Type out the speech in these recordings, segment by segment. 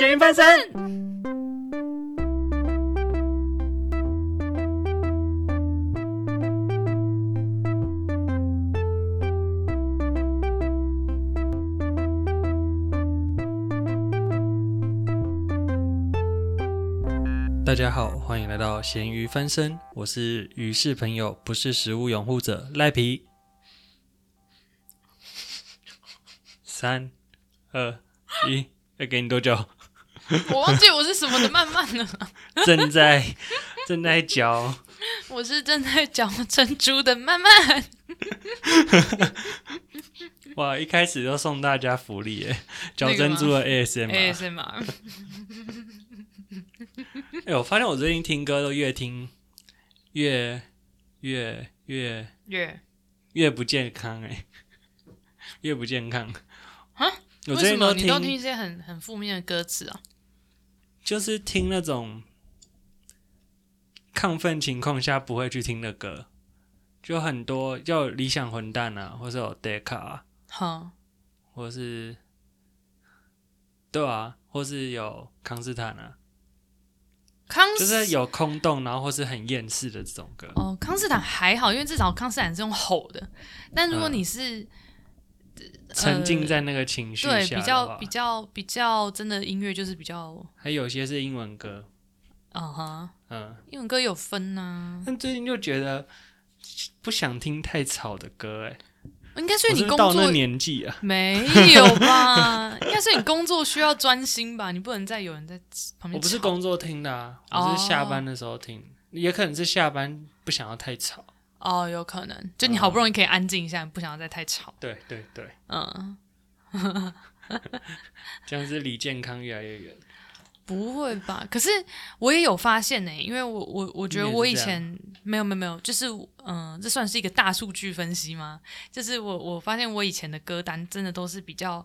咸鱼翻身。大家好，欢迎来到咸鱼翻身，我是鱼是朋友，不是食物拥护者赖皮。三、二、一，要给你多久？我忘记我是什么的慢慢了，正在正在嚼，我是正在嚼珍珠的慢慢。哇！一开始就送大家福利耶，嚼珍珠的 ASM。哎、ASMR，哎我发现我最近听歌都越听越越越越越不健康哎，越不健康啊！我最近为什么你都听听一些很很负面的歌词啊？就是听那种亢奋情况下不会去听的歌，就很多，就有理想混蛋啊，或是有 Deca，、啊、哈，或是对啊，或是有康斯坦啊，康就是有空洞，然后或是很厌世的这种歌。哦，康斯坦还好，因为至少康斯坦是用吼的。但如果嗯你是、沉浸在那个情绪下对比较比较比较真的音乐，就是比较还有些是英文歌，啊哈，嗯，英文歌有分呐、但最近就觉得不想听太吵的歌、哎，应该是你工作到那年纪啊，没有吧？应该是你工作需要专心吧？你不能再有人在旁边。我不是，工作听的啊，我是下班的时候听，也可能是下班不想要太吵。哦，有可能，就你好不容易可以安静一下，你不想要再太吵。对对对，嗯，这样是离健康越来越远。不会吧？可是我也有发现呢、因为我我我觉得我以前没有没有没有，就是嗯、这算是一个大数据分析吗？就是我我发现我以前的歌单真的都是比较，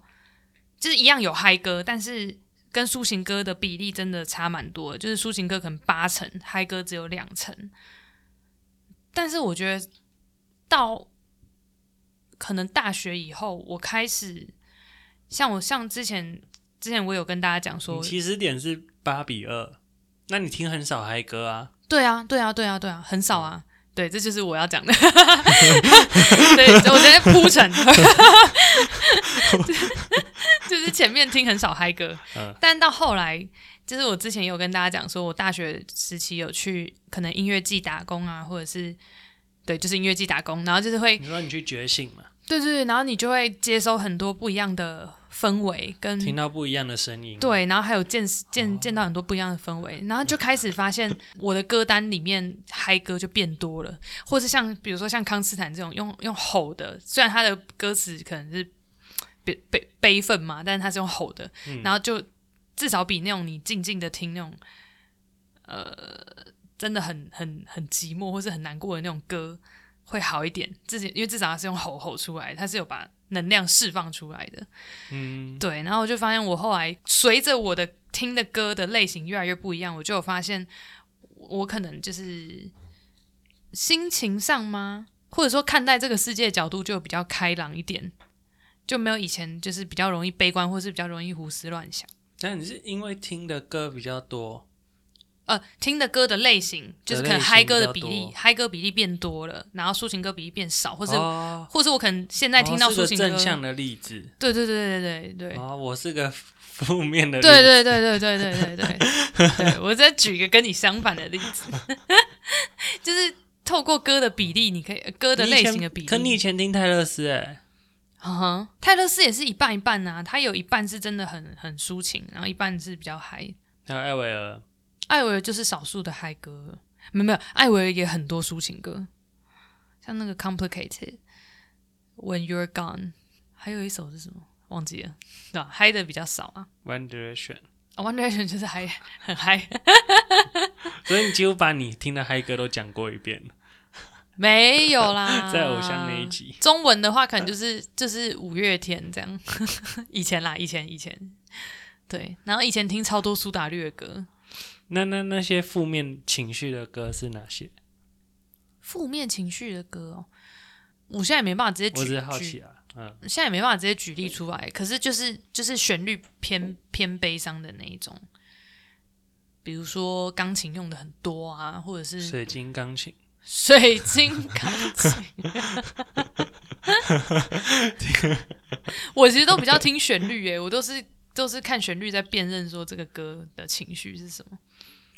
就是一样有嗨歌，但是跟抒情歌的比例真的差蛮多的，就是抒情歌可能八成，嗨歌只有两成。但是我觉得到可能大学以后，我开始像我像之前之前我有跟大家讲说你，起始点是八比二，那你听很少嗨歌啊？对啊，对啊，对啊，对啊，很少啊。对，这就是我要讲的。对，我直接铺陈，就是前面听很少嗨歌，嗯但到后来，就是我之前也有跟大家讲说，我大学时期有去可能音乐季打工啊，或者是对，就是音乐季打工，然后就是会你说你去觉醒嘛，对对对，然后你就会接收很多不一样的氛围跟听到不一样的声音。，对，然后还有见见见到很多不一样的氛围，然后就开始发现我的歌单里面嗨歌就变多了，或是像比如说像康斯坦这种用用吼的，虽然他的歌词可能是悲悲悲愤嘛，但是他是用吼的，嗯。然后就至少比那种你静静的听那种呃真的很很很寂寞或是很难过的那种歌会好一点，自己因为至少他是用吼吼出来，他是有把能量释放出来的。嗯，对，然后我就发现我后来随着我的听的歌的类型越来越不一样，我就有发现我可能就是心情上吗，或者说看待这个世界的角度就比较开朗一点，就没有以前就是比较容易悲观，或是比较容易胡思乱想。但你是因为听的歌比较多，呃，听的歌的类型就是可能嗨歌的比例，嗨歌比例变多了，然后抒情歌比例变少，或是、哦，或是我可能现在听到抒情歌，正向的例子。对对对对对对，哦，我是个负面的 例子。对对对对对对对对对，我再举一个跟你相反的例子，就是透过歌的比例，你可以歌的类型的比例。可你以前听泰勒斯哎，嗯哼，泰勒斯也是一半一半呐、他有一半是真的很很抒情，然后一半是比较嗨。还有艾薇儿，艾维尔就是少数的嗨歌，没有没有，艾维尔也很多抒情歌，像那个 Complicated、When You're Gone，还有一首是什么？忘记了，对吧？嗨的比较少啊。One Direction，啊 One Direction 就是嗨很嗨，所以你几乎把你听的嗨歌都讲过一遍。了，没有啦，在偶像那一集。中文的话，可能就是 就是五月天这样，以前啦，以前以前，对，然后以前听超多苏打绿的歌，那那那些负面情绪的歌是哪些？负面情绪的歌哦，我现在也没办法直接举我只是好奇啊。嗯，现在也没办法直接举例出来，可是就是就是旋律偏偏悲伤的那一种，比如说钢琴用的很多啊，或者是水晶钢琴，水晶钢琴。我其实都比较听旋律耶，我都是都是看旋律在辨认说这个歌的情绪是什么。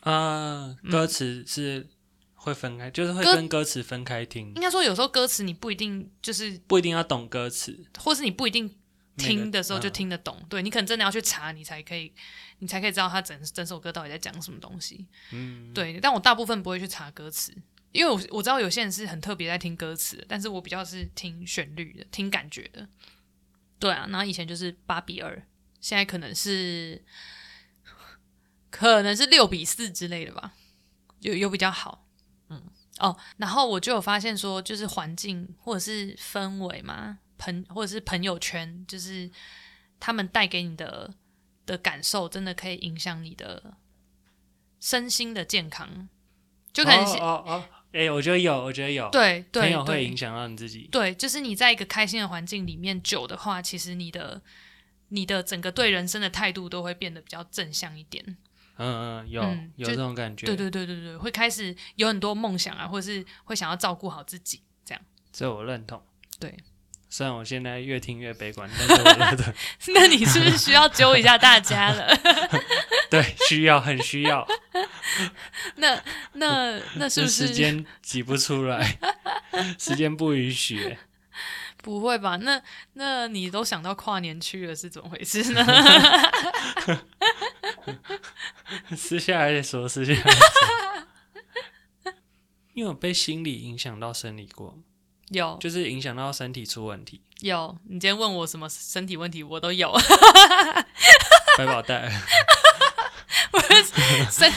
啊，歌词是会分开，就是会跟歌词分开听，应该说有时候歌词你不一定就是，不一定要懂歌词。或是你不一定听的时候就嗯听得懂，对你可能真的要去查，你才可以，你才可以知道他整整首歌到底在讲什么东西。嗯，对，但我大部分不会去查歌词，因为我我知道有些人是很特别在听歌词，但是我比较是听旋律的，听感觉的。对啊，然后以前就是八比二，现在可能是可能是六比四之类的吧，有有比较好。嗯，哦，然后我就有发现说，就是环境或者是氛围嘛，朋或者是朋友圈，就是他们带给你的的感受，真的可以影响你的身心的健康。就可能是、哦哦哦，哎、我觉得有，我觉得有，对对朋友会影响到你自己。对，就是你在一个开心的环境里面久的话，其实你的你的整个对人生的态度都会变得比较正向一点。嗯嗯，有、有这种感觉。对对对对对，会开始有很多梦想啊，或者是会想要照顾好自己，这样。这我认同。对，虽然我现在越听越悲观，但是我觉得，那你是不是需要揪一下大家了？对，需要很需要，那那那是不是时间挤不出来，时间不允许。不会吧？那那你都想到跨年去了，是怎么回事呢？私下来再说，私下说。你有被心理影响到生理过吗？有就是影响到身体出问题，有，你今天问我什么身体问题，我都有。百宝袋。生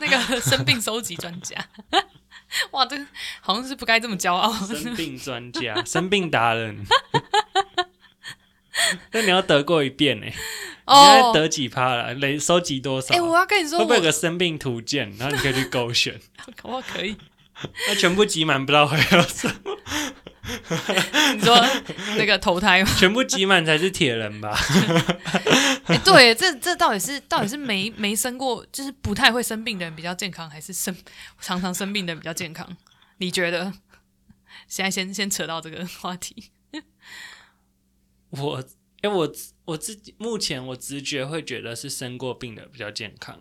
那个生病收集专家，哇，这个好像是不该这么骄傲。生病专家、生病达人。那你要得过一遍呢、哦，得几趴了？累收集多少？哎、我要跟你说，会不会有我个生病图鉴？然后你可以去勾选，我可以。那全部挤满不知道会有什么，你说那个投胎吗？全部挤满才是铁人吧？哎、对，这这到底是到底是没没生过，就是不太会生病的人比较健康，还是生常常生病的人比较健康？你觉得？现在先先扯到这个话题。我，哎、我我自己目前我直觉会觉得是生过病的比较健康、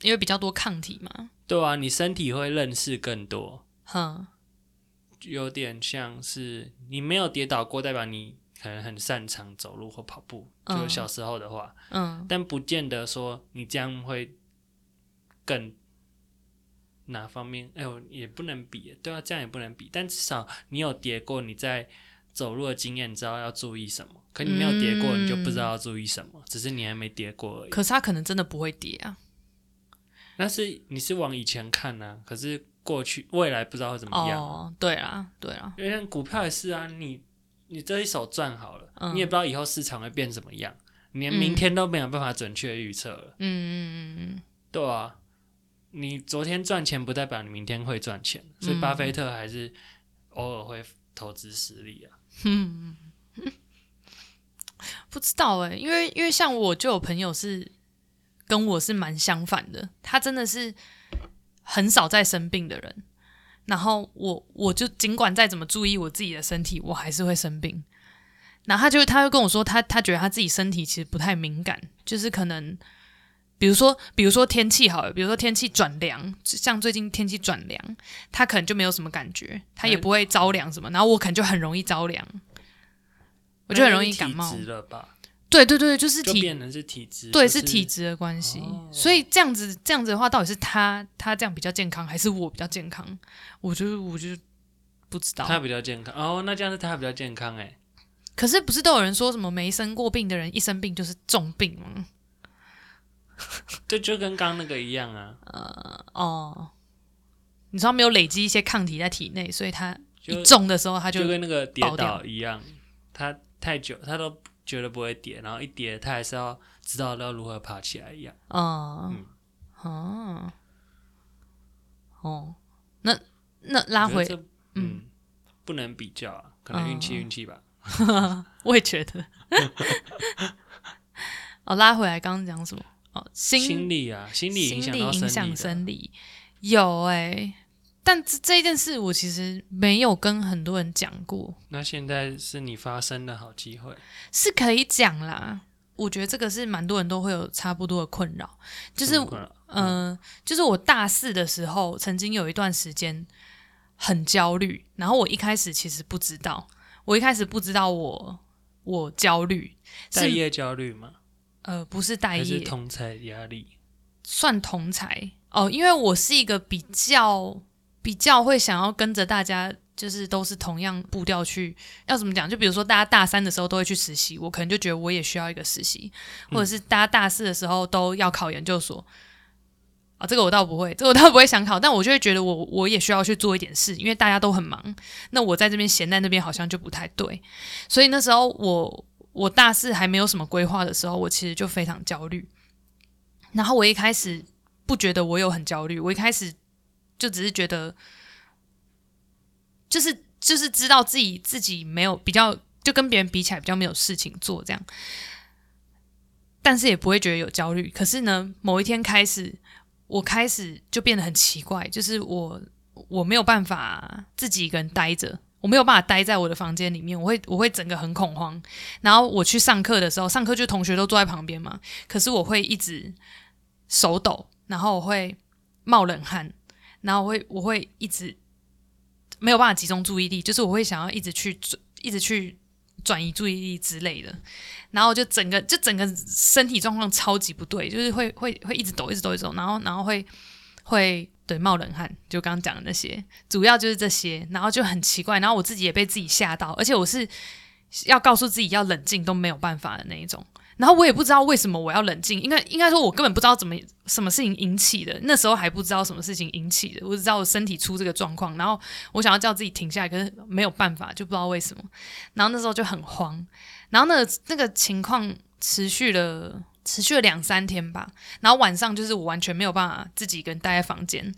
因为比较多抗体嘛，对啊，你身体会认识更多，哼，有点像是你没有跌倒过，代表你可能很擅长走路或跑步，嗯就小时候的话，嗯但不见得说你这样会更哪方面，哎呦也不能比，对啊，这样也不能比，但至少你有跌过，你在走路的经验，你知道要注意什么。可你没有跌过，嗯你就不知道要注意什么，只是你还没跌过而已。可是他可能真的不会跌啊。那是你是往以前看呢、可是过去未来不知道会怎么样。哦，对啊，对啊，因为像股票也是啊，你你这一手赚好了，嗯。你也不知道以后市场会变怎么样，你连明天都没有办法准确预测了，嗯嗯嗯嗯，对啊，你昨天赚钱不代表你明天会赚钱，所以嗯巴菲特还是偶尔会投资实力啊。嗯 不知道哎、因为因为像我就有朋友是跟我是蛮相反的，他真的是很少在生病的人，然后我我就尽管再怎么注意我自己的身体，我还是会生病。然后他就他就跟我说，他他觉得他自己身体其实不太敏感，就是可能比如说比如说天气好了，比如说天气转凉，像最近天气转凉，他可能就没有什么感觉，他也不会着凉什么，然后我可能就很容易着凉，我就很容易感冒了吧？对对对，就是体就变成是体质，对，是体质的关系，哦所以这样子这样子的话，到底是他他这样比较健康，还是我比较健康？我就我就不知道。他比较健康哦，那这样子他比较健康哎。可是不是都有人说什么没生过病的人一生病就是重病吗？这，就跟刚刚那个一样啊，哦，你说他没有累积一些抗体在体内，所以他就一中的时候他就就跟那个跌爆掉倒一样，他太久他都觉得不会跌，然后一跌他还是要知道要如何爬起来一样。嗯嗯哦哦，那那拉回嗯不能比较啊，可能运气嗯运气吧。我也觉得。哦，拉回来，刚刚讲什么？哦，心心理啊，心理影心理响到生理，有哎、但这这件事我其实没有跟很多人讲过，那现在是你发生的好机会，是可以讲啦。我觉得这个是蛮多人都会有差不多的困扰，就是嗯、就是我大四的时候，曾经有一段时间很焦虑，然后我一开始其实不知道，我一开始不知道我我焦虑是待业焦虑吗？呃不是待业是业，同才压力？算同才哦，因为我是一个比较比较会想要跟着大家，就是都是同样步调去，要怎么讲？就比如说大家大三的时候都会去实习，我可能就觉得我也需要一个实习，或者是大家大四的时候都要考研究所。啊，这个我倒不会，这个我倒不会想考，但我就会觉得我我也需要去做一点事，因为大家都很忙，那我在这边闲在那边好像就不太对，所以那时候我我大四还没有什么规划的时候，我其实就非常焦虑。然后我一开始不觉得我有很焦虑，我一开始就只是觉得，就是就是知道自己自己没有比较，就跟别人比起来比较没有事情做这样，但是也不会觉得有焦虑。可是呢，某一天开始，我开始就变得很奇怪，就是我我没有办法自己一个人待着。我没有办法待在我的房间里面，我会我会整个很恐慌。然后我去上课的时候，上课就同学都坐在旁边嘛，可是我会一直手抖，然后我会冒冷汗，然后我会我会一直没有办法集中注意力，就是我会想要一直去转一直去转移注意力之类的，然后就整个就整个身体状况超级不对，就是会会会一直抖，一直抖，一直抖，然后然后会会对冒冷汗，就刚刚讲的那些，主要就是这些，然后就很奇怪，然后我自己也被自己吓到，而且我是要告诉自己要冷静都没有办法的那一种。然后我也不知道为什么我要冷静，应该应该说，我根本不知道怎么什么事情引起的。那时候还不知道什么事情引起的，我只知道我身体出这个状况，然后我想要叫自己停下来，可是没有办法，就不知道为什么。然后那时候就很慌，然后那个那个情况持续了持续了两三天吧。然后晚上就是我完全没有办法自己一个人待在房间，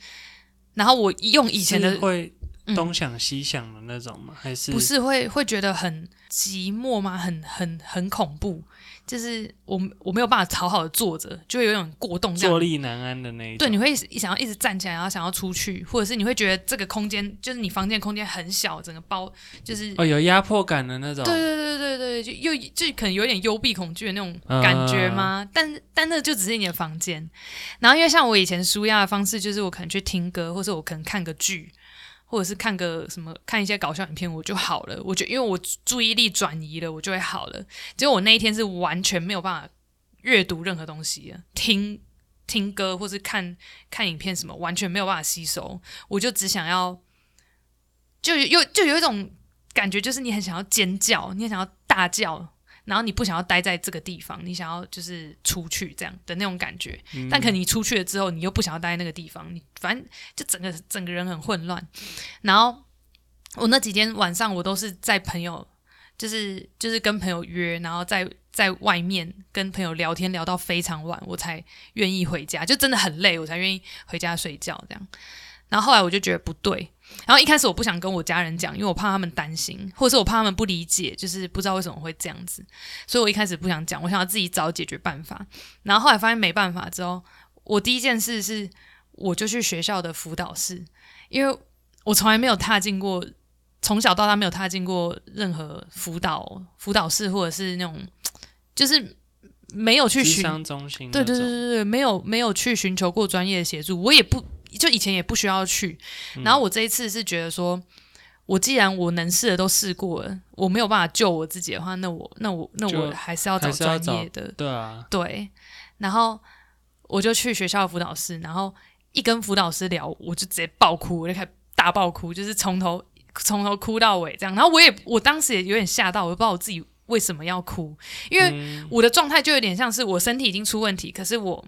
然后我用以前的是会嗯东想西想的那种吗？还是不是会会觉得很寂寞吗？很很很恐怖，就是我我没有办法好好的坐着，就会有一种过动。坐立难安的那一种？对，你会想要一直站起来，然后想要出去，或者是你会觉得这个空间就是你房间空间很小，整个包就是。哦，有压迫感的那种。对对对对对，就又就可能有点幽闭恐惧的那种感觉吗？但但那就只是你的房间。然后因为像我以前舒压的方式，就是我可能去听歌，或者我可能看个剧，或者是看个什么看一些搞笑影片，我就好了。我就因为我注意力转移了，我就会好了。结果我那一天是完全没有办法阅读任何东西，听听歌或是看看影片什么，完全没有办法吸收。我就只想要，就有就有一种感觉，就是你很想要尖叫，你很想要大叫。然后你不想要待在这个地方，你想要就是出去这样的那种感觉，嗯但可能你出去了之后，你又不想要待在那个地方，你反正就整个整个人很混乱。然后我那几天晚上我都是在朋友，就是就是跟朋友约，然后在在外面跟朋友聊天聊到非常晚，我才愿意回家，就真的很累，我才愿意回家睡觉这样。然后后来我就觉得不对，然后一开始我不想跟我家人讲，因为我怕他们担心，或者是我怕他们不理解，就是不知道为什么会这样子，所以我一开始不想讲，我想要自己找解决办法。然后后来发现没办法之后，我第一件事是我就去学校的辅导室，因为我从来没有踏进过，从小到大没有踏进过任何辅导辅导室，或者是那种就是没有去寻对，对对对对，没有没有去寻求过专业的协助，我也不就以前也不需要去。嗯然后我这一次是觉得说，我既然我能试的都试过了，我没有办法救我自己的话，那我那我那我还是要找专业的。对啊，对，然后我就去学校的辅导室，然后一跟辅导师聊，我就直接爆哭，我就开始大爆哭，就是从头从头哭到尾这样。然后我也我当时也有点吓到，我不知道我自己为什么要哭，因为嗯我的状态就有点像是我身体已经出问题，可是我，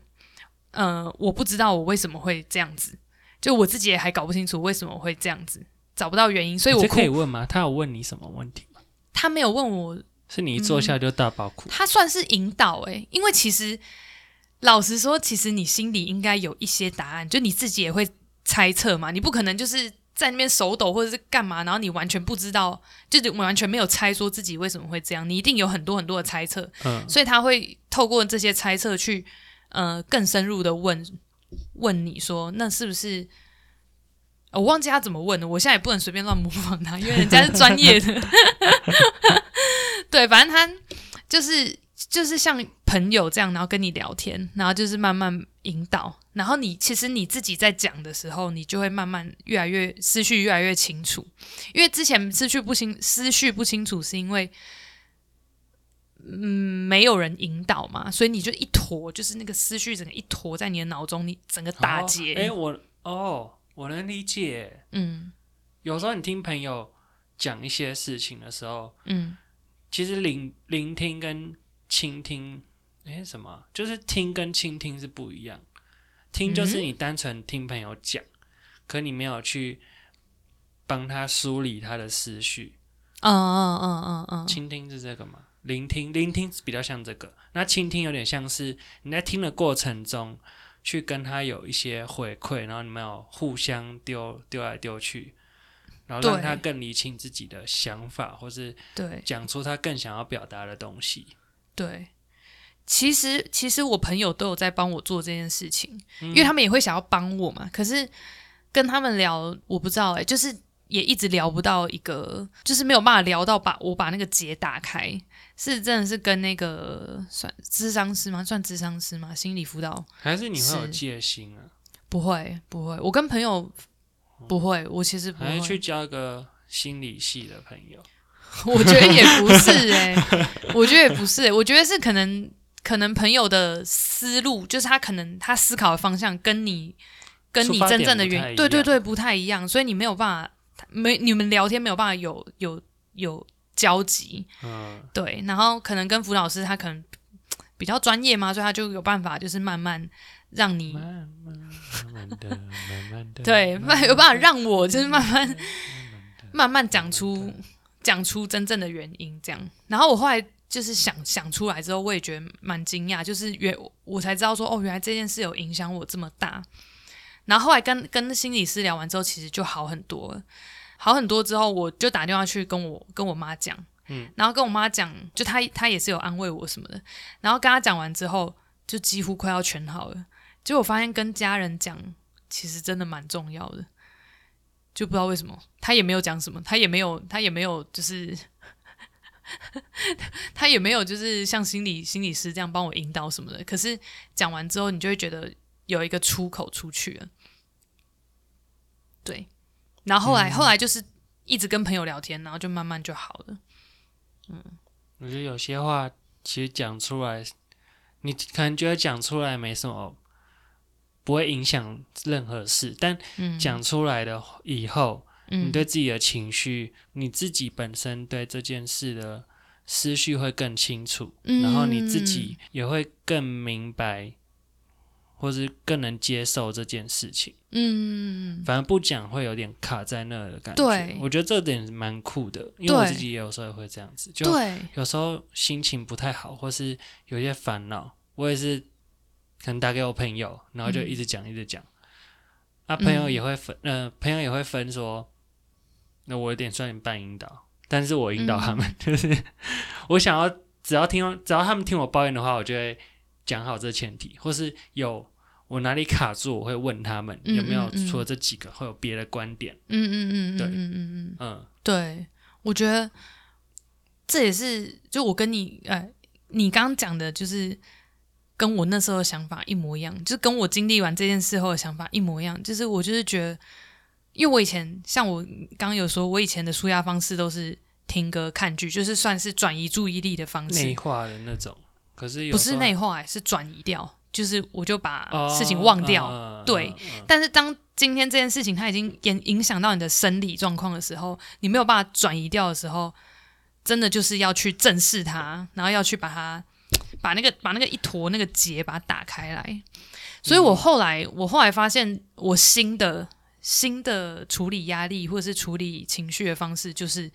呃，我不知道我为什么会这样子，就我自己也还搞不清楚为什么会这样子，找不到原因，所以我可以。问吗？他有问你什么问题吗？他没有问我，是你一坐下就大爆哭？他算是引导诶、因为其实老实说，其实你心里应该有一些答案，就你自己也会猜测嘛，你不可能就是。在那边手抖或者是干嘛，然后你完全不知道，就是完全没有猜说自己为什么会这样，你一定有很多很多的猜测，嗯所以他会透过这些猜测去呃更深入的问问你说，那是不是？我忘记他怎么问了，我现在也不能随便乱模仿他，因为人家是专业的。对，反正他就是就是像朋友这样，然后跟你聊天，然后就是慢慢引导，然后你其实你自己在讲的时候，你就会慢慢越来越思绪越来越清楚，因为之前思绪不清思绪不清楚，是因为嗯没有人引导嘛，所以你就一坨，就是那个思绪整个一坨在你的脑中，你整个打结。哎、我哦，我能理解。嗯有时候你听朋友讲一些事情的时候，嗯其实聆聆听跟倾听，哎，什么？就是听跟倾听是不一样。听就是你单纯听朋友讲，可你没有去帮他梳理他的思绪。嗯嗯嗯嗯嗯，倾听是这个吗？聆听，聆听比较像这个。那倾听有点像是你在听的过程中，去跟他有一些回馈，然后你们有互相丢丢来丢去，然后让他更理清自己的想法，或是对讲出他更想要表达的东西。对。其实，其实我朋友都有在帮我做这件事情，嗯因为他们也会想要帮我嘛。可是跟他们聊，我不知道哎、就是也一直聊不到一个，就是没有办法聊到把我把那个结打开。是真的是跟那个算智商师吗？算智商师吗？心理辅导还是你会有是戒心啊？不会不会，我跟朋友不会，我其实不会还是去交一个心理系的朋友？我觉得也不是哎、我觉得也不是、欸，我觉得是可能可能朋友的思路，就是他可能他思考的方向跟你跟你真正的原对对对不太一样，所以你没有办法没你们聊天没有办法有有有交集，嗯，对，然后可能跟辅导师他可能比较专业嘛，所以他就有办法就是慢慢让你慢慢慢慢的，慢慢的，对，慢有办法让我就是慢慢慢慢慢讲出讲出真正的原因，这样。然后我后来就是想想出来之后，我也觉得蛮惊讶，就是原我才知道说，哦，原来这件事有影响我这么大。然后后来跟跟心理师聊完之后，其实就好很多了。好很多之后，我就打电话去跟我跟我妈讲，嗯，然后跟我妈讲，就她她也是有安慰我什么的。然后跟她讲完之后，就几乎快要全好了。结果我发现跟家人讲，其实真的蛮重要的。就不知道为什么，他也没有讲什么，他也没有，他也没有，就是 他也没有，就是像心理心理师这样帮我引导什么的。可是讲完之后，你就会觉得有一个出口出去了，对。然后后来、后来就是一直跟朋友聊天，然后就慢慢就好了。嗯我觉得有些话其实讲出来，你可能觉得讲出来没什么，不会影响任何事，但嗯，讲出来的以后，嗯。你对自己的情绪，你自己本身对这件事的思绪会更清楚，嗯然后你自己。也会更明白，或是更能接受这件事情。嗯，反而不讲会有点卡在那儿的感觉。对我觉得这点蛮酷的，因为我自己也有时候也会这样子，就对，有时候心情不太好，或是有些烦恼，我也是可能打给我朋友，然后就一直讲、一直讲。啊，朋友也会分，呃，朋友也会分说，那我有点算你半引导，但是我引导他们，就是我想要只要听，只要他们听我抱怨的话，我就会讲好这前提，或是有我哪里卡住，我会问他们嗯有没有除了这几个会有别的观点，嗯嗯嗯嗯对。嗯嗯嗯。嗯。对，我觉得这也是就我跟你呃，你刚刚讲的，就是跟我那时候的想法一模一样，就是跟我经历完这件事后的想法一模一样。就是我就是觉得，因为我以前像我刚刚有说，我以前的舒压方式都是听歌、看剧，就是算是转移注意力的方式。内，化的那种，可是有不是内化、是转移掉，就是我就把哦事情忘掉。嗯对，但是当今天这件事情它已经影影响到你的生理状况的时候，你没有办法转移掉的时候，真的就是要去正视它，然后要去把它把那个把那个一坨那个结把它打开来。所以我后来我后来发现，我新的新的处理压力或者是处理情绪的方式，就是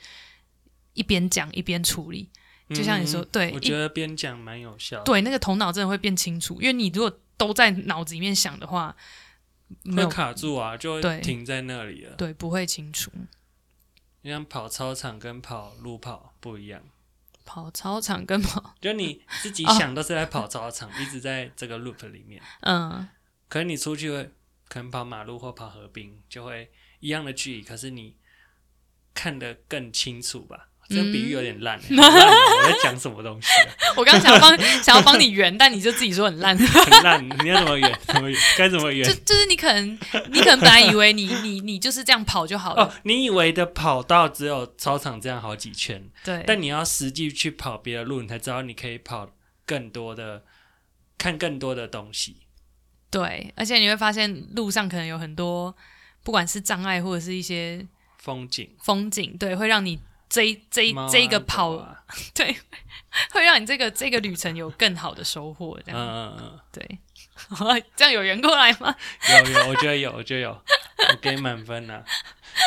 一边讲一边处理。就像你说嗯对我觉得边讲蛮有效的。对，那个头脑真的会变清楚，因为你如果都在脑子里面想的话，没有会卡住啊，就会停在那里了。对不会清楚。你像跑操场跟跑路跑不一样，跑操场跟跑，就你自己哦想都是在跑操场，一直在这个 loop 里面。嗯，可是你出去会可能跑马路或跑河滨，就会一样的距离，可是你看得更清楚吧？这个比喻有点烂、我在讲什么东西、啊？我刚刚想要帮想要帮你圆，但你就自己说很烂。很烂，你要怎么圆？怎么圆？该怎么圆就？就是你可能你可能本来以为你你你就是这样跑就好了，哦，你以为的跑道只有操场这样好几圈，对，但你要实际去跑别的路，你才知道你可以跑更多的，看更多的东西。对，而且你会发现路上可能有很多不管是障碍或者是一些风景，风景，对，会让你这一这这一个跑，啊对，会让你这个这个旅程有更好的收获，这嗯样、嗯嗯，对，这样有人过来吗？有有，我觉得有，我觉得有，我给满分了，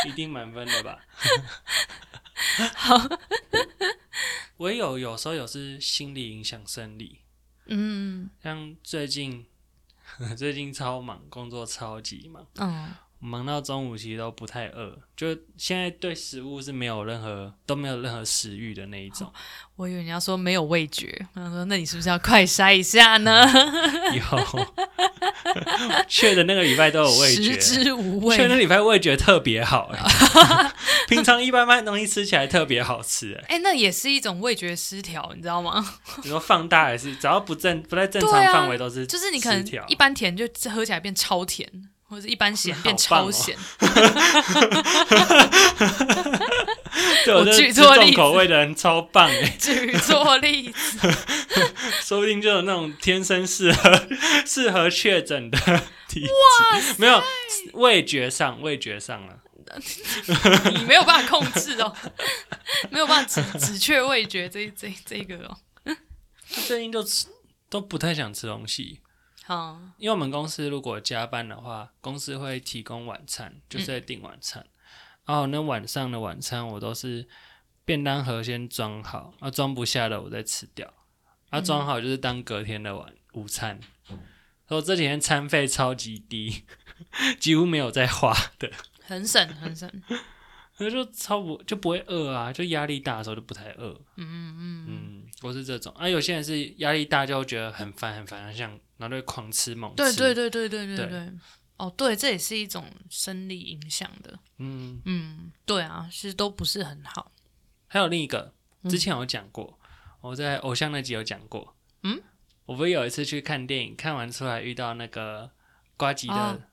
一定满分的吧。我也有有时候有是心理影响生理，嗯像最近 最近超忙，工作超级忙，嗯，忙到中午其实都不太饿，就现在对食物是没有任何都没有任何食欲的那一种。我以为你要说没有味觉，我想说那你是不是要快筛一下呢？有，去的那个礼拜都有味觉食觉，之无去的那味。礼拜味觉特别好、欸，平常一般般东西吃起来特别好吃、欸，哎、那也是一种味觉失调，你知道吗？你说放大也是，只要不正不在正常范围都是就是你可能一般甜就喝起来变超甜，或者一般咸变超咸。对我举错例子。重口味的人超棒哎、举错例子，说不定就有那种天生适合 适合确诊的体质，没有味觉上味觉上了，你没有办法控制哦，没有办法只只确味觉这这这个哦。最近就吃都不太想吃东西。好，因为我们公司如果加班的话，公司会提供晚餐，就是在订晚餐。然后那晚上的晚餐我都是便当盒先装好，啊装不下的我再吃掉，啊装好就是当隔天的晚午餐。然后这几天餐费超级低，几乎没有在花的，很省很省。那就超不就不会饿啊，就压力大的时候就不太饿。嗯嗯嗯，我是这种啊，有些人是压力大就会觉得很烦很烦，像然后就狂吃猛吃。对对对对对对对，哦对，这也是一种生理影响的。嗯嗯，对啊，其实都不是很好。还有另一个，之前有讲过，我在偶像那集有讲过。嗯。我不是有一次去看电影，看完出来遇到那个瓜吉的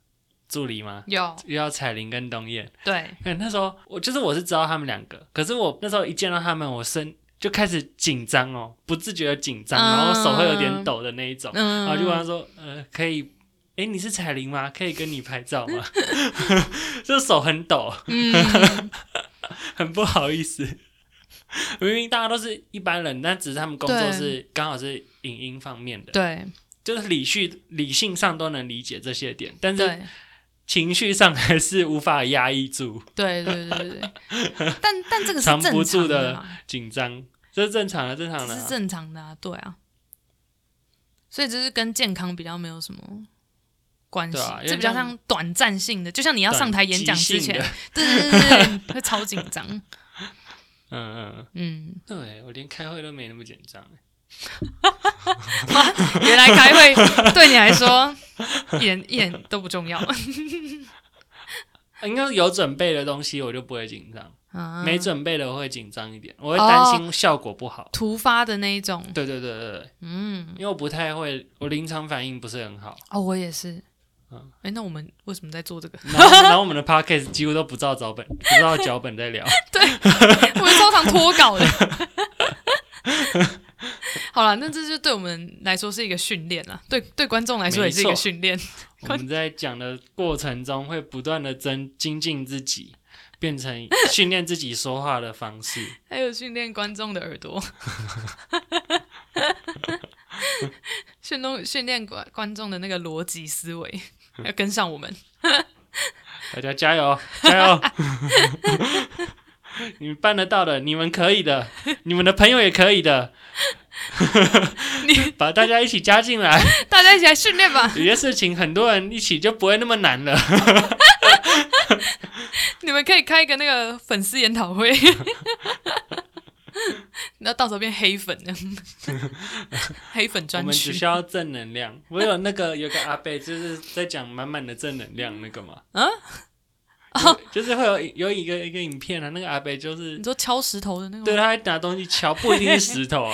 助理吗？有。遇到彩铃跟冬燕。对。那时候我就是我是知道他们两个，可是我那时候一见到他们，我身。就开始紧张哦，不自觉的紧张，嗯然后手会有点抖的那一种，嗯，然后就问他说：“呃，可以？哎，你是彩铃吗？可以跟你拍照吗？” 就手很抖。嗯，很不好意思。明明大家都是一般人，但只是他们工作是刚好是影音方面的，对就是理序理性上都能理解这些点，但是情绪上还是无法压抑住对对对对。但但这个是藏不住的啊紧张，这是正常的，正常的啊、这是正常的啊，对啊。所以这是跟健康比较没有什么关系，这比较像短暂性的，就像你要上台演讲之前对对对对对，会超紧张。嗯嗯，嗯，对我连开会都没那么紧张，原来开会 对你来说一点一点都不重要。应该是有准备的东西我就不会紧张，啊没准备的我会紧张一点，我会担心效果不好。突发的那一种，对对对对对，嗯，因为我不太会，我临场反应不是很好。哦，我也是。嗯哎、那我们为什么在做这个？然后，然后我们的 podcast 几乎都不照脚本，不照脚本在聊。对我们超常脱稿的。好了，那这就对我们来说是一个训练了，对对观众来说也是一个训练。我们在讲的过程中会不断的增精进自己，变成训练自己说话的方式。还有训练观众的耳朵，训练训练观观众的那个逻辑思维，要跟上我们。大家加油，加油！你们办得到的，你们可以的，你们的朋友也可以的。你把大家一起加进来，大家一起来训练吧。有些事情很多人一起就不会那么难了。你们可以开一个那个粉丝研讨会，那到时候变黑粉了，黑粉我专区们只需。要正能量。我有那个有个阿贝，就是在讲满满的正能量那个嘛。啊？就就是会有有一个一个影片啊，那个阿贝就是你说敲石头的那个吗？对，他还拿东西敲，不一定是石头啊，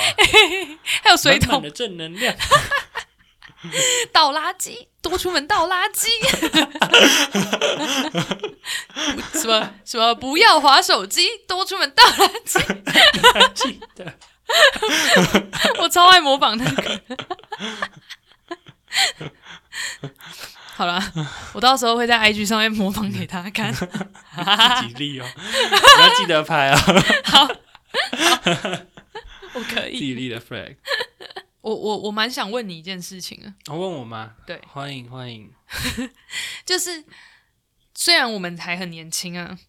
还有水桶的正能量。倒垃圾，多出门倒垃圾。什么 什么不要划手机，多出门倒垃圾。还记得我超爱模仿那个。好了，我到时候会在 IG 上面模仿给他看。自己立哦，你要记得拍哦，我可以。自己立的 flag。我我我蛮想问你一件事情啊，我问我吗？对欢迎欢迎。就是虽然我们还很年轻啊，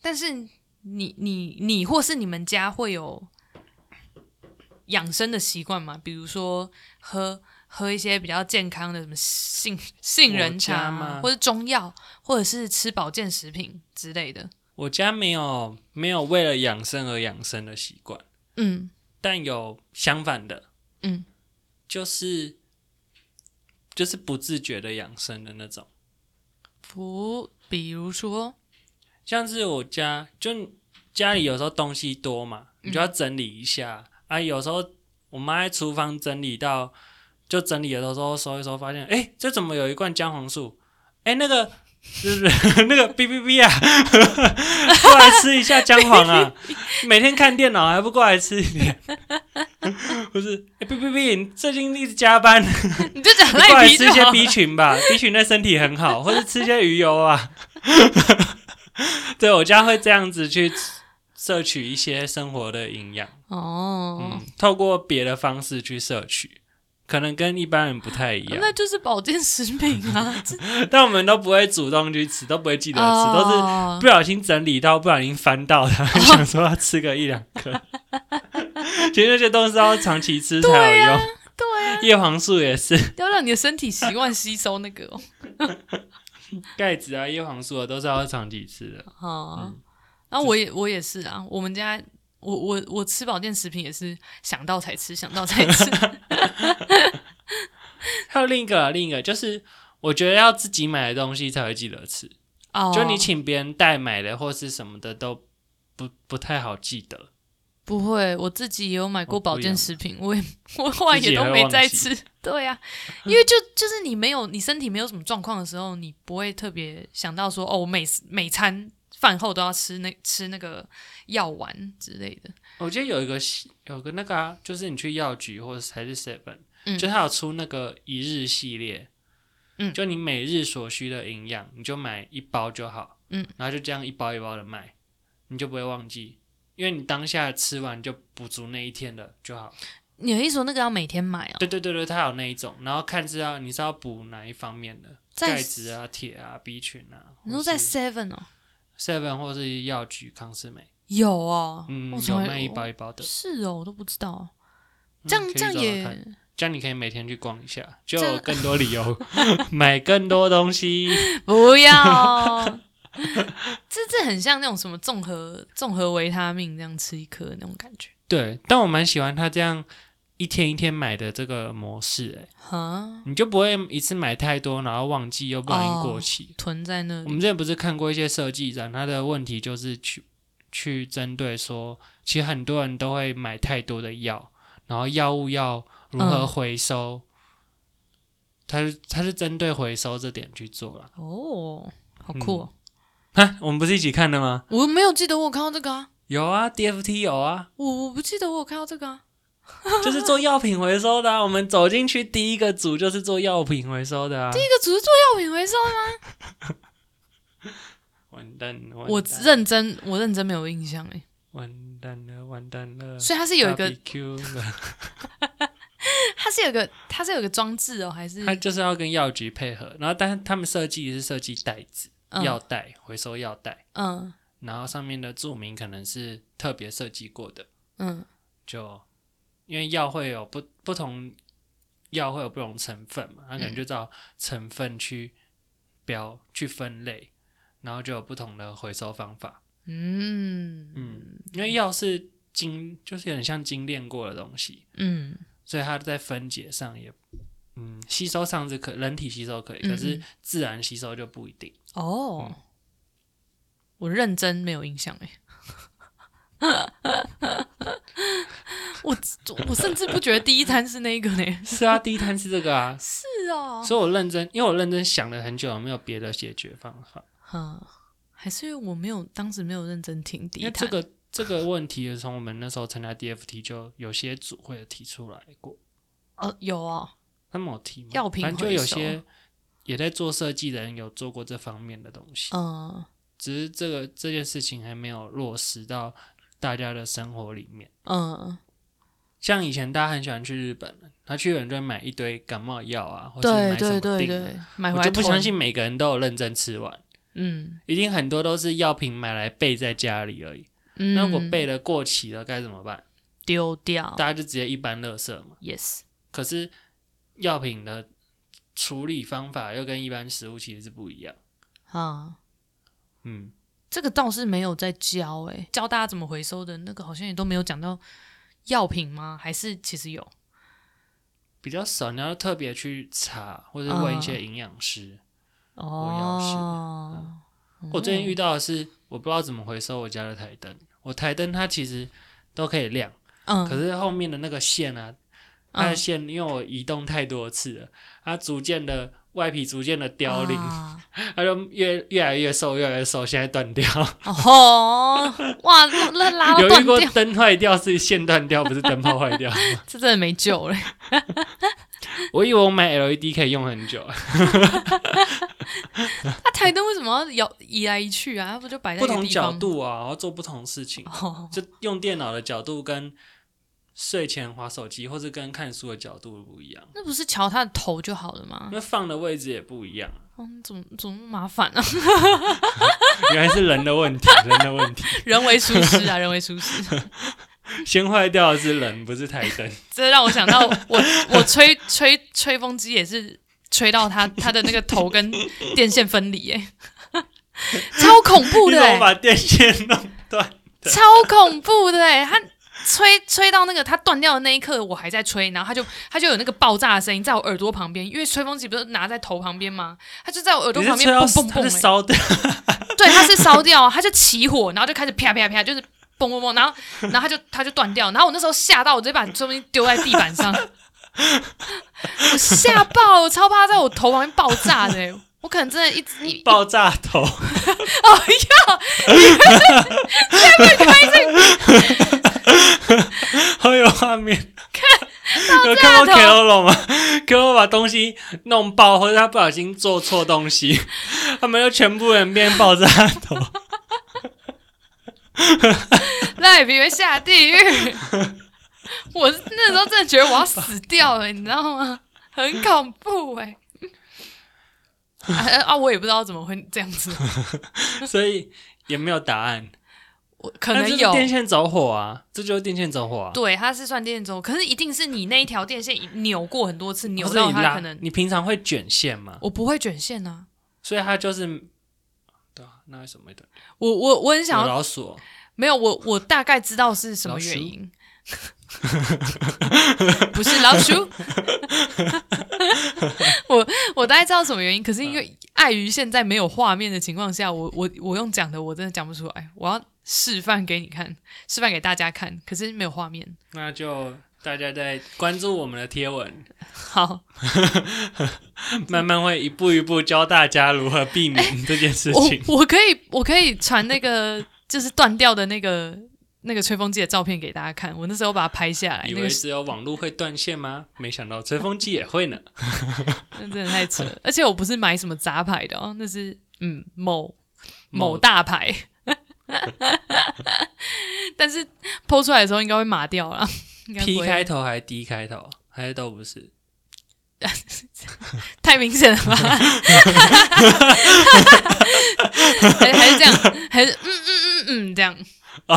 但是你你你或是你们家会有养生的习惯吗？比如说喝喝一些比较健康的什么杏杏仁茶吗或者中药，或者是吃保健食品之类的。我家没有没有为了养生而养生的习惯，嗯但有相反的，嗯，就是就是不自觉的养生的那种。不，比如说，像是我家，就家里有时候东西多嘛，你就要嗯整理一下、啊。有时候我妈在厨房整理到，就整理的时候收一收，发现哎、诶这怎么有一罐姜黄素？哎、那个是不是 那个 B B B 啊？过来吃一下姜黄啊！每天看电脑还不过来吃一点？不是、哎 B B B，你最近一直加班，你就讲过来吃一些 B 群吧，B 群对身体很好，或者吃一些鱼油啊。对我家会这样子去摄取一些生活的营养，哦。嗯，透过别的方式去摄取，可能跟一般人不太一样。那就是保健食品啊，但我们都不会主动去吃，都不会记得吃，都是哦不小心整理到，不小心翻到的，想说要吃个一两颗。其实那些都是要长期吃才有用。对啊，叶黄素也是，要让你的身体习惯吸收那个哦。钙质啊、叶黄素啊，都是要长期吃的。哦，嗯然后我也我也是啊，我们家我我我吃保健食品也是想到才吃，想到才吃。还有另一个啊，另一个就是，我觉得要自己买的东西才会记得吃。哦，就你请别人代买的或是什么的，都不不太好记得。不会，我自己也有买过保健食品，我也我后来也都没再吃。对呀、因为就就是你没有你身体没有什么状况的时候，你不会特别想到说哦，我每每餐饭后都要吃那吃那个药丸之类的。我记得有一个系有个那个啊，就是你去药局或者还是 Seven，、嗯就它有出那个一日系列，嗯就你每日所需的营养，你就买一包就好，嗯，然后就这样一包一包的卖，你就不会忘记，因为你当下吃完就补足那一天的就好。你的意思说那个要每天买哦？对对对对，它有那一种，然后看是要你是要补哪一方面的，钙质啊、铁啊、B 群啊，你说在 Seven 哦？Seven 或是药局康斯美，有哦，嗯，有卖一包一包的，是哦，我都不知道。嗯这样、这样也这样你可以每天去逛一下，就有更多理由 买更多东西。不要。这这很像那种什么综合综合维他命这样吃一颗那种感觉。对，但我蛮喜欢他这样一天一天买的这个模式，哎，你就不会一次买太多，然后忘记又不小心过期。囤在那里。我们之前不是看过一些设计展，它的问题就是去去针对说，其实很多人都会买太多的药，然后药物要如何嗯回收，它是它是针对回收这点去做了。哦，好酷哦！哈，我们不是一起看的吗？我没有记得我有看到这个啊，有啊，DFT 有啊，我我不记得我有看到这个啊。就是做药品回收的啊。我们走进去第一个组就是做药品回收的啊。这个组是做药品回收的吗？完蛋，完我认真，我认真没有印象哎。完蛋了，完蛋了。所以它是有一个 它是有一个，它是有一个装置哦，还是它就是要跟药局配合，然后但是他们设计是设计袋子，嗯药袋回收药袋，嗯然后上面的注明可能是特别设计过的，嗯，就因为药会有不不同药会有不同成分嘛，它可能就照成分去标去分类，然后就有不同的回收方法。嗯嗯，因为药是精，就是有点像精炼过的东西，嗯所以它在分解上也，嗯，吸收上是可人体吸收可以，可是嗯自然吸收就不一定。哦，嗯我认真没有印象哎。我我甚至不觉得第一摊是那个呢。是啊，第一摊是这个啊，是哦，所以我认真，因为我认真想了很久，有没有别的解决方法？嗯，还是因为我没有当时没有认真听第一这个这个问题，从我们那时候参加 DFT 就有些组会有提出来过，哦有哦，他们有提吗？药品反正就有些也在做设计的人有做过这方面的东西，嗯只是这个这件事情还没有落实到大家的生活里面。嗯，像以前大家很喜欢去日本，他去日本就会买一堆感冒药啊，或者买什么对对对，买回来我就不相信每个人都有认真吃完，嗯一定很多都是药品买来备在家里而已。嗯，那如果备了过期了该怎么办？丢掉大家就直接一般垃圾嘛。，yes，可是药品的处理方法又跟一般食物其实是不一样。啊。嗯，这个倒是没有在教诶、教大家怎么回收的那个好像也都没有讲到药品吗？还是其实有？比较少，你要特别去查或者问一些营养师。哦，我最近遇到的是，我不知道怎么回收我家的台灯。我台灯它其实都可以亮，嗯，可是后面的那个线啊，它的嗯线因为我移动太多次了，它逐渐的外皮逐渐的凋零，啊 它就越越来越瘦，越来越瘦，现在断掉。哦，哇，那拉到有遇断掉，过灯坏掉是线断掉，不是灯泡坏掉。这真的没救了。我以为我买 LED 可以用很久，那台灯为什么要摇移来移去啊？它不就摆在不同角？度啊，然后做不同事情，哦，就用电脑的角度跟睡前划手机或是跟看书的角度不一样，那不是瞧他的头就好了吗因？为放的位置也不一样。嗯，怎么怎么那么麻烦啊？原来是人的问题，人的问题，人为疏失啊，人为疏失。先坏掉的是人，不是台灯。这让我想到我我吹吹吹风机也是吹到他他的那个头跟电线分离，哎，超恐怖的、把电线弄断？超恐怖的、欸，它吹吹到那个它断掉的那一刻，我还在吹，然后它就它就有那个爆炸的声音在我耳朵旁边，因为吹风机不是拿在头旁边吗？它就在我耳朵旁边是吹到它嘣嘣嘣、欸，烧掉，对，它是烧掉，它就起火，然后就开始啪啪啪，就是嘣嘣嘣，然后然后它就它就断掉，然后我那时候吓到，我直接把吹风机丢在地板上，我吓爆，我超怕在我头旁边爆炸的、欸，我可能真的一直一爆炸头，哦要 好有画面。有看过 Keroro 吗？Keroro 把东西弄爆，或者他不小心做错东西，他们就全部人变爆炸头。赖皮会下地狱。我那时候真的觉得我要死掉了，你知道吗？很恐怖哎、啊啊！我也不知道怎么会这样子，所以也没有答案。我可能有。电线着火啊，这就是电线着火啊。对，它是算电线着火，可是一定是你那一条电线扭过很多次，扭到它可能你平常会卷线吗？我不会卷线啊。所以它就是，对啊，那为什么会断？我我我很想要，老鼠哦、没有我我大概知道是什么原因，不是老鼠，我我大概知道什么原因，可是因为碍于现在没有画面的情况下，我我我用讲的我真的讲不出来，我要示范给你看，示范给大家看，可是没有画面。那就大家在关注我们的贴文，好，慢慢会一步一步教大家如何避免这件事我情。我可以我可以传那个就是断掉的那个那个吹风机的照片给大家看，我那时候把它拍下来，以那个为只有网络会断线吗？没想到吹风机也会呢。那真的太扯了，而且我不是买什么杂牌的哦，那是嗯某某某大牌，但是剖出来的时候应该会麻掉了，P 会开头还是 D 开头，还是都不是？太明显了吧？还还是这样，还是嗯嗯嗯嗯这样，哦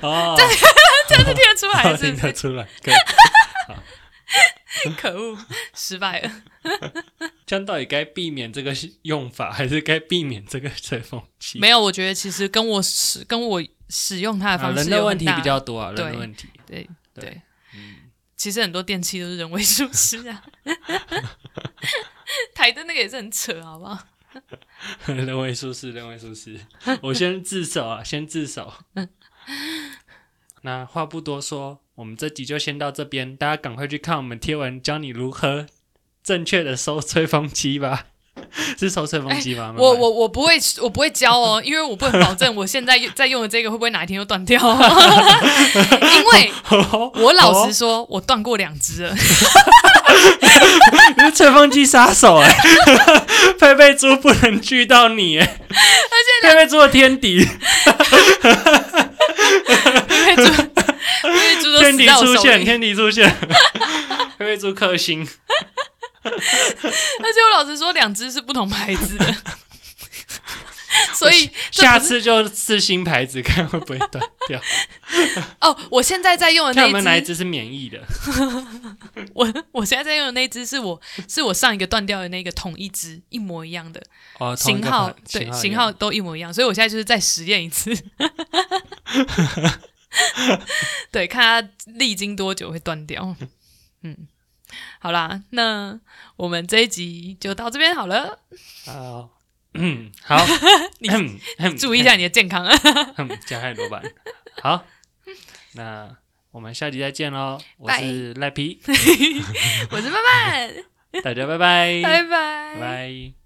哦，这样是听得出来我听是不是？得出来，可以 可恶，失败了。这样到底该避免这个用法，还是该避免这个吹风机？没有，我觉得其实跟我使跟我使用它的啊，方式人的问题比较多啊，人对的问题。对对对。嗯，其实很多电器都是人为疏失啊。台灯那个也是很扯，好不好？人为疏失，人为疏失。我先自首啊，先自首。那话不多说，我们这集就先到这边，大家赶快去看我们贴文，教你如何正确的收吹风机吧。是收吹风机吗？我我我不会，我不会教哦，因为我不能保证我现在在用的这个会不会哪一天又断掉。因为我老实说，我断过两只了。你是吹风机杀手哎、佩佩猪不能拒到你哎、而且佩佩猪的天敌，因为猪，因为猪都死天敌出现。天敌出现，佩佩猪克星。而且我老实说，两只是不同牌子的，所以下次就试新牌子，看会不会断掉。哦，我现在在用的那一只，没有哪一只是免疫的。我我现在在用的那一只是我是我上一个断掉的那个同一只，一模一样的。型号牌对型型号都一模一样，所以我现在就是再实验一次，对，看它历经多久会断掉。嗯，好啦，那我们这一集就到这边好了，好，嗯，好，你注意一下你的健康。嗯加害罗板。好，那我们下集再见喽。我拜是赖皮，我是曼曼，大家拜拜，拜拜拜拜。